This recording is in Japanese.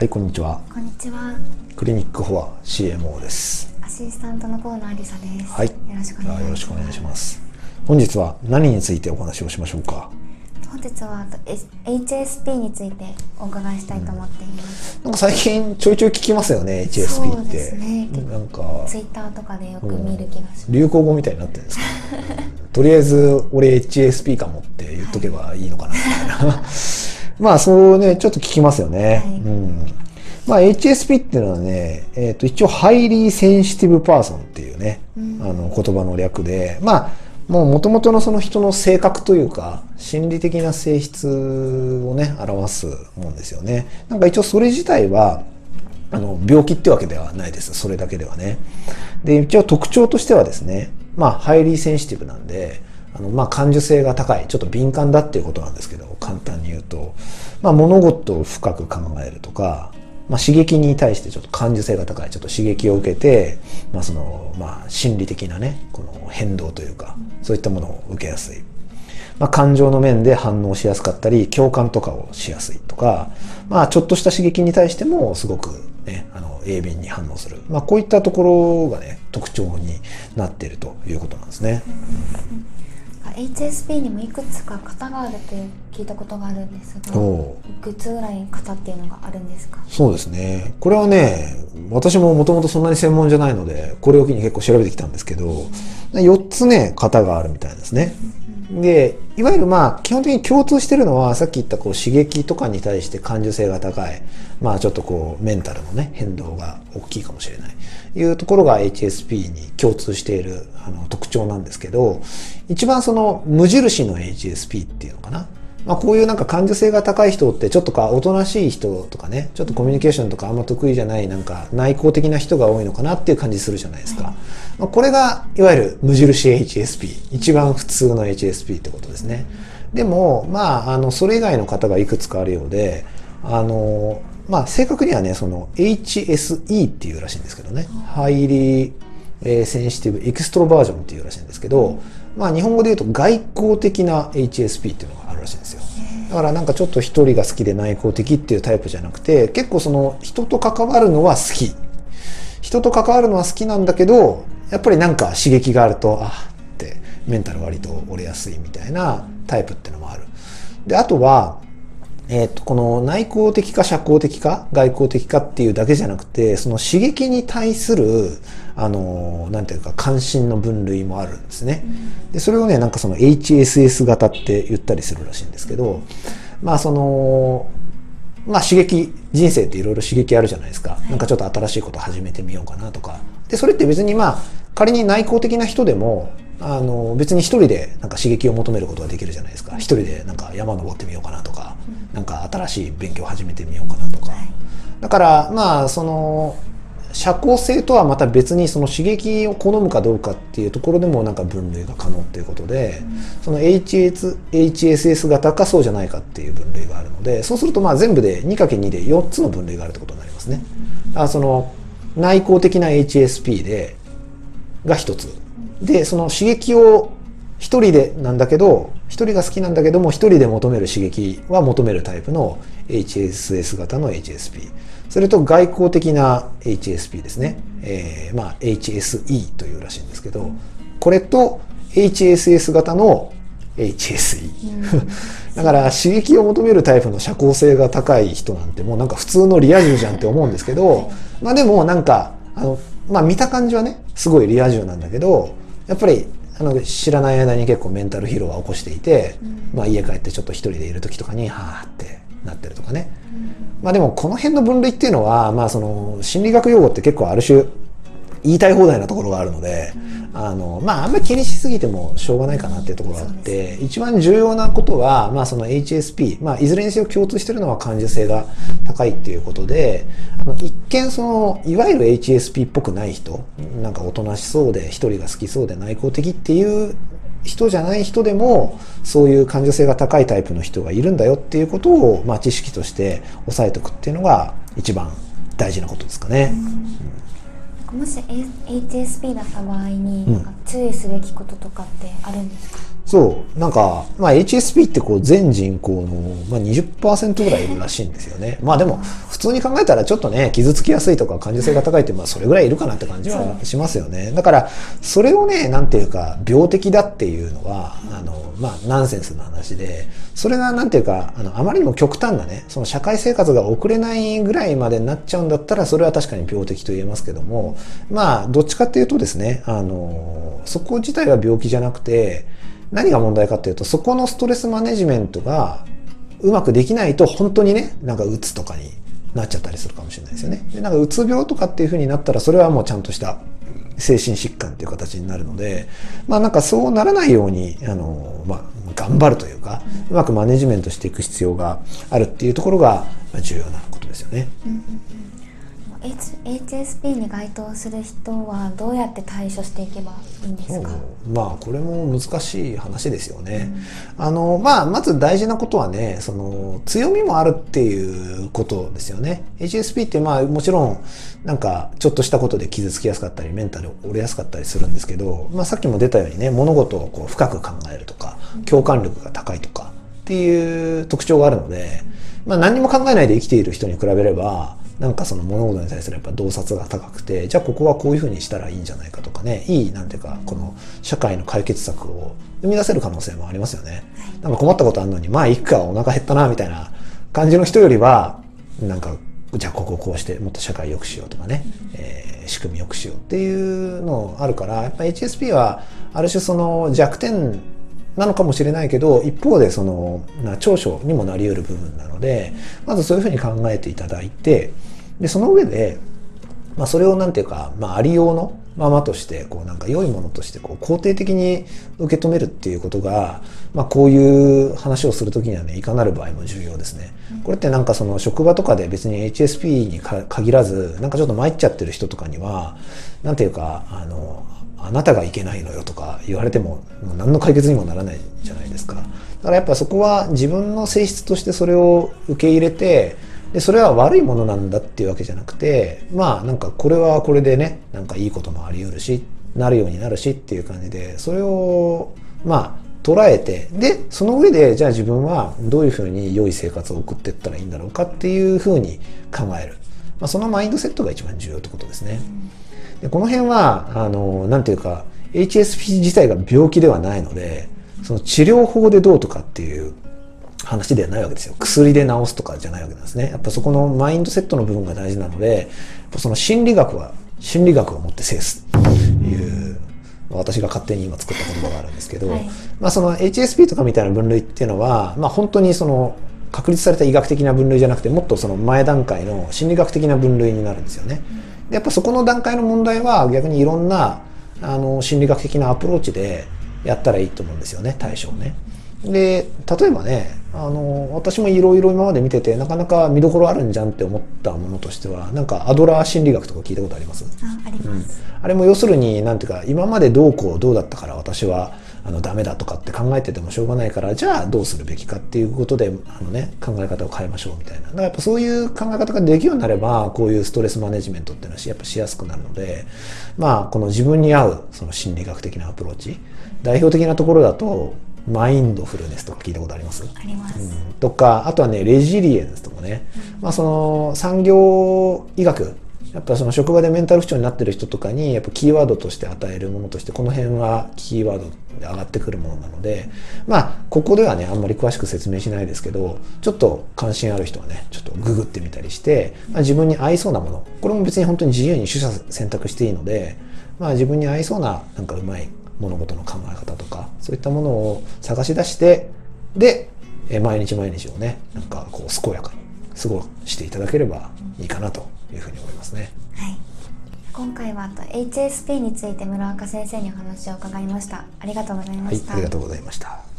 はい、こんにちは。こんにちは。クリニックフォア CMO です。アシスタントの河野ありさです。はい。よろしくお願いします。よろしくお願いします。本日は何についてお話をしましょうか？本日はあと S- HSP についてお伺いしたいと思っています。なんか最近ちょいちょい聞きますよね、HSP そうって。ですねなんかツイッターとかでよく見る気がします。流行語みたいになってるんですか？とりあえず俺 HSP かもって言っとけばいいのかなみたいな。まあそうね、ちょっと聞きますよね。はいうん。まあ HSP っていうのはね、えっ、と一応 Highly Sensitive Person っていうね、うんあの言葉の略で、まあもう元々のその人の性格というか、心理的な性質をね、表すもんですよね。なんか一応それ自体は、あの病気ってわけではないですそれだけではねで一応特徴としてはですねまあ highly sensitive なんであのまあ感受性が高いちょっと敏感だっていうことなんですけど簡単に言うと、まあ、物事を深く考えるとか、まあ、刺激に対してちょっと感受性が高いちょっと刺激を受けて、まあそのまあ、心理的なねこの変動というかそういったものを受けやすい。まあ、感情の面で反応しやすかったり共感とかをしやすいとか、まあ、ちょっとした刺激に対してもすごく、ね、あの鋭敏に反応する、まあ、こういったところがね特徴になっているということなんですね。うん HSP にもいくつか型があるって聞いたことがあるんですが、おいくつぐらい型っていうのがあるんですか？そうですねこれはね私ももともとそんなに専門じゃないのでこれを機に結構調べてきたんですけど4つね型があるみたいですね。でいわゆるまあ基本的に共通してるのはさっき言ったこう刺激とかに対して感受性が高い。まあちょっとこうメンタルのね変動が大きいかもしれない。いうところが HSP に共通しているあの特徴なんですけど一番その無印の HSP っていうのかな。まあ、こういうなんか感受性が高い人ってちょっとかおとなしい人とかねちょっとコミュニケーションとかあんま得意じゃないなんか内向的な人が多いのかなっていう感じするじゃないですか、まあ、これがいわゆる無印 HSP 一番普通の HSP ってことですね。でもまああのそれ以外の方がいくつかあるようであのまあ正確にはねその HSE っていうらしいんですけどね。ハイリーえーセンシティブエクストロバージョンっていうらしいんですけど、まあ日本語で言うと外交的な HSP っていうのがあらしいんですよ。だからなんかちょっと一人が好きで内向的っていうタイプじゃなくて、結構その人と関わるのは好き。人と関わるのは好きなんだけど、やっぱりなんか刺激があると、あってメンタル割と折れやすいみたいなタイプってのもある。で、あとは、えー、とこの内向的か社交的か外交的かっていうだけじゃなくてその刺激に対するあのなんていうか関心の分類もあるんですね。でそれをねなんかその HSS 型って言ったりするらしいんですけどまあそのまあ刺激人生っていろいろ刺激あるじゃないですか、なんかちょっと新しいこと始めてみようかなとか。でそれって別にまあ仮に内向的な人でもあの別に一人でなんか刺激を求めることができるじゃないですか。一人でなんか山登ってみようかなとか、なんか新しい勉強を始めてみようかなとか、だからまあその社交性とはまた別にその刺激を好むかどうかっていうところでもなんか分類が可能っていうことで、その HS HSS 型かそうじゃないかっていう分類があるのでそうするとまあ全部で 2×2 で4つの分類があるってことになりますね。あその内向的な HSP でが一つ。でその刺激を一人でなんだけど一人が好きなんだけども一人で求める刺激は求めるタイプの HSS 型の HSP それと外交的な HSP ですね、えーまあ、HSE というらしいんですけどこれと HSS 型の HSE だから刺激を求めるタイプの社交性が高い人なんてもうなんか普通のリア充じゃんって思うんですけどまあでもなんかあの、まあ、見た感じはねすごいリア充なんだけどやっぱりあの知らない間に結構メンタル疲労は起こしていて、まあ、家帰ってちょっと一人でいる時とかにはあってなってるとかね、まあでもこの辺の分類っていうのは、まあ、その心理学用語って結構ある種言いたい放題なところがあるので、あのまああんまり気にしすぎてもしょうがないかなっていうところがあって、一番重要なことは、まあ、その HSP、まあ、いずれにせよ共通してるのは感受性が高いっていうことであの一見そのいわゆる HSP っぽくない人なんかおとなしそうで一人が好きそうで内向的っていう人じゃない人でもそういう感受性が高いタイプの人がいるんだよっていうことを、まあ、知識として押さえておくっていうのが一番大事なことですかね。もし HSP だった場合に、うん。注意すべきこととかってあるんですか？そうなんか、まあ、HSP ってこう全人口の、まあ、20%ぐらいいるらしいんですよね。まあでも普通に考えたらちょっとね傷つきやすいとか感受性が高いって、まあ、それぐらいいるかなって感じはしますよね。だからそれをねなんていうか病的だっていうのはあの、まあ、ナンセンスな話でそれがなんていうかあのあまりにも極端なねその社会生活が送れないぐらいまでになっちゃうんだったらそれは確かに病的と言えますけどもまあどっちかっていうとですねあのそこ自体は病気じゃなくて何が問題かっていうとそこのストレスマネジメントがうまくできないと本当にねなんかうつとかになっちゃったりするかもしれないですよね。でなんかうつ病とかっていう風になったらそれはもうちゃんとした精神疾患っていう形になるのでまあなんかそうならないようにあの、まあ、頑張るというかうまくマネジメントしていく必要があるっていうところが重要なことですよね。うんうん HSP に該当する人はどうやって対処していけばいいんですか、まあこれも難しい話ですよね。うん、あのまあまず大事なことはねその強みもあるっていうことですよね。HSP ってまあもちろんなんかちょっとしたことで傷つきやすかったりメンタル折れやすかったりするんですけど、まあ、さっきも出たようにね物事をこう深く考えるとか共感力が高いとかっていう特徴があるので、まあ、何も考えないで生きている人に比べればなんかその物事に対するやっぱ洞察が高くてじゃあここはこういうふうにしたらいいんじゃないかとかねいいなんていうかこの社会の解決策を生み出せる可能性もありますよね。なんか困ったことあるのにまあいくかお腹減ったなみたいな感じの人よりはなんかじゃあここをこうしてもっと社会良くしようとかね、えー、仕組み良くしようっていうのあるからやっぱ HSP はある種その弱点なのかもしれないけど一方でその長所にもなり得る部分なのでまずそういうふうに考えていただいてでその上で、まあ、それをなんていうか、まあ、ありようのままとしてこうなんか良いものとしてこう肯定的に受け止めるっていうことが、まあ、こういう話をする時にはねいかなる場合も重要ですね。これってなんかその職場とかで別に HSP に限らずなんかちょっと参っちゃってる人とかにはなんていうかあのあなたがいけないのよとか言われても何の解決にもならないじゃないですか。だからやっぱそこは自分の性質としてそれを受け入れてでそれは悪いものなんだっていうわけじゃなくてまあなんかこれはこれでねなんかいいこともあり得るしなるようになるしっていう感じでそれをまあ捉えてでその上でじゃあ自分はどういうふうに良い生活を送っていったらいいんだろうかっていうふうに考える、まあ、そのマインドセットが一番重要ってことですね。でこの辺はあのなんていうか HSP 自体が病気ではないのでその治療法でどうとかっていう話ではないわけですよ。薬で治すとかじゃないわけなんですね。やっぱそこのマインドセットの部分が大事なので、その心理学は心理学をもって制すという、私が勝手に今作った言葉があるんですけど、はい、まあその HSP とかみたいな分類っていうのは、まあ本当にその確立された医学的な分類じゃなくて、もっとその前段階の心理学的な分類になるんですよね。でやっぱそこの段階の問題は逆にいろんなあの心理学的なアプローチでやったらいいと思うんですよね、対象ね。で例えばねあの私もいろいろ今まで見ててなかなか見どころあるんじゃんって思ったものとしてはなんかアドラー心理学とか聞いたことあります？ああります、うん、あれも要するになんていうか今までどうこうどうだったから私はあのダメだとかって考えててもしょうがないからじゃあどうするべきかっていうことであの、ね、考え方を変えましょうみたいな。だからやっぱそういう考え方ができるようになればこういうストレスマネジメントっていうのはやっぱしやすくなるのでまあこの自分に合うその心理学的なアプローチ代表的なところだとマインドフルネスとか聞いたことあります？あります、うん、とかあとはねレジリエンスとかね、うん、まあその産業医学。やっぱその職場でメンタル不調になってる人とかにやっぱキーワードとして与えるものとしてこの辺はキーワードで上がってくるものなのでまあここではねあんまり詳しく説明しないですけどちょっと関心ある人はねちょっとググってみたりして、まあ、自分に合いそうなもの。これも別に本当に自由に取捨選択していいので、まあ、自分に合いそうななんかうまい物事の考え方とかそういったものを探し出してで毎日毎日をねなんかこう健やかに過ごしていただければいいかなというふうに思いますね。はい。今回はと HSP について村岡先生にお話を伺いました。ありがとうございました、はい、ありがとうございました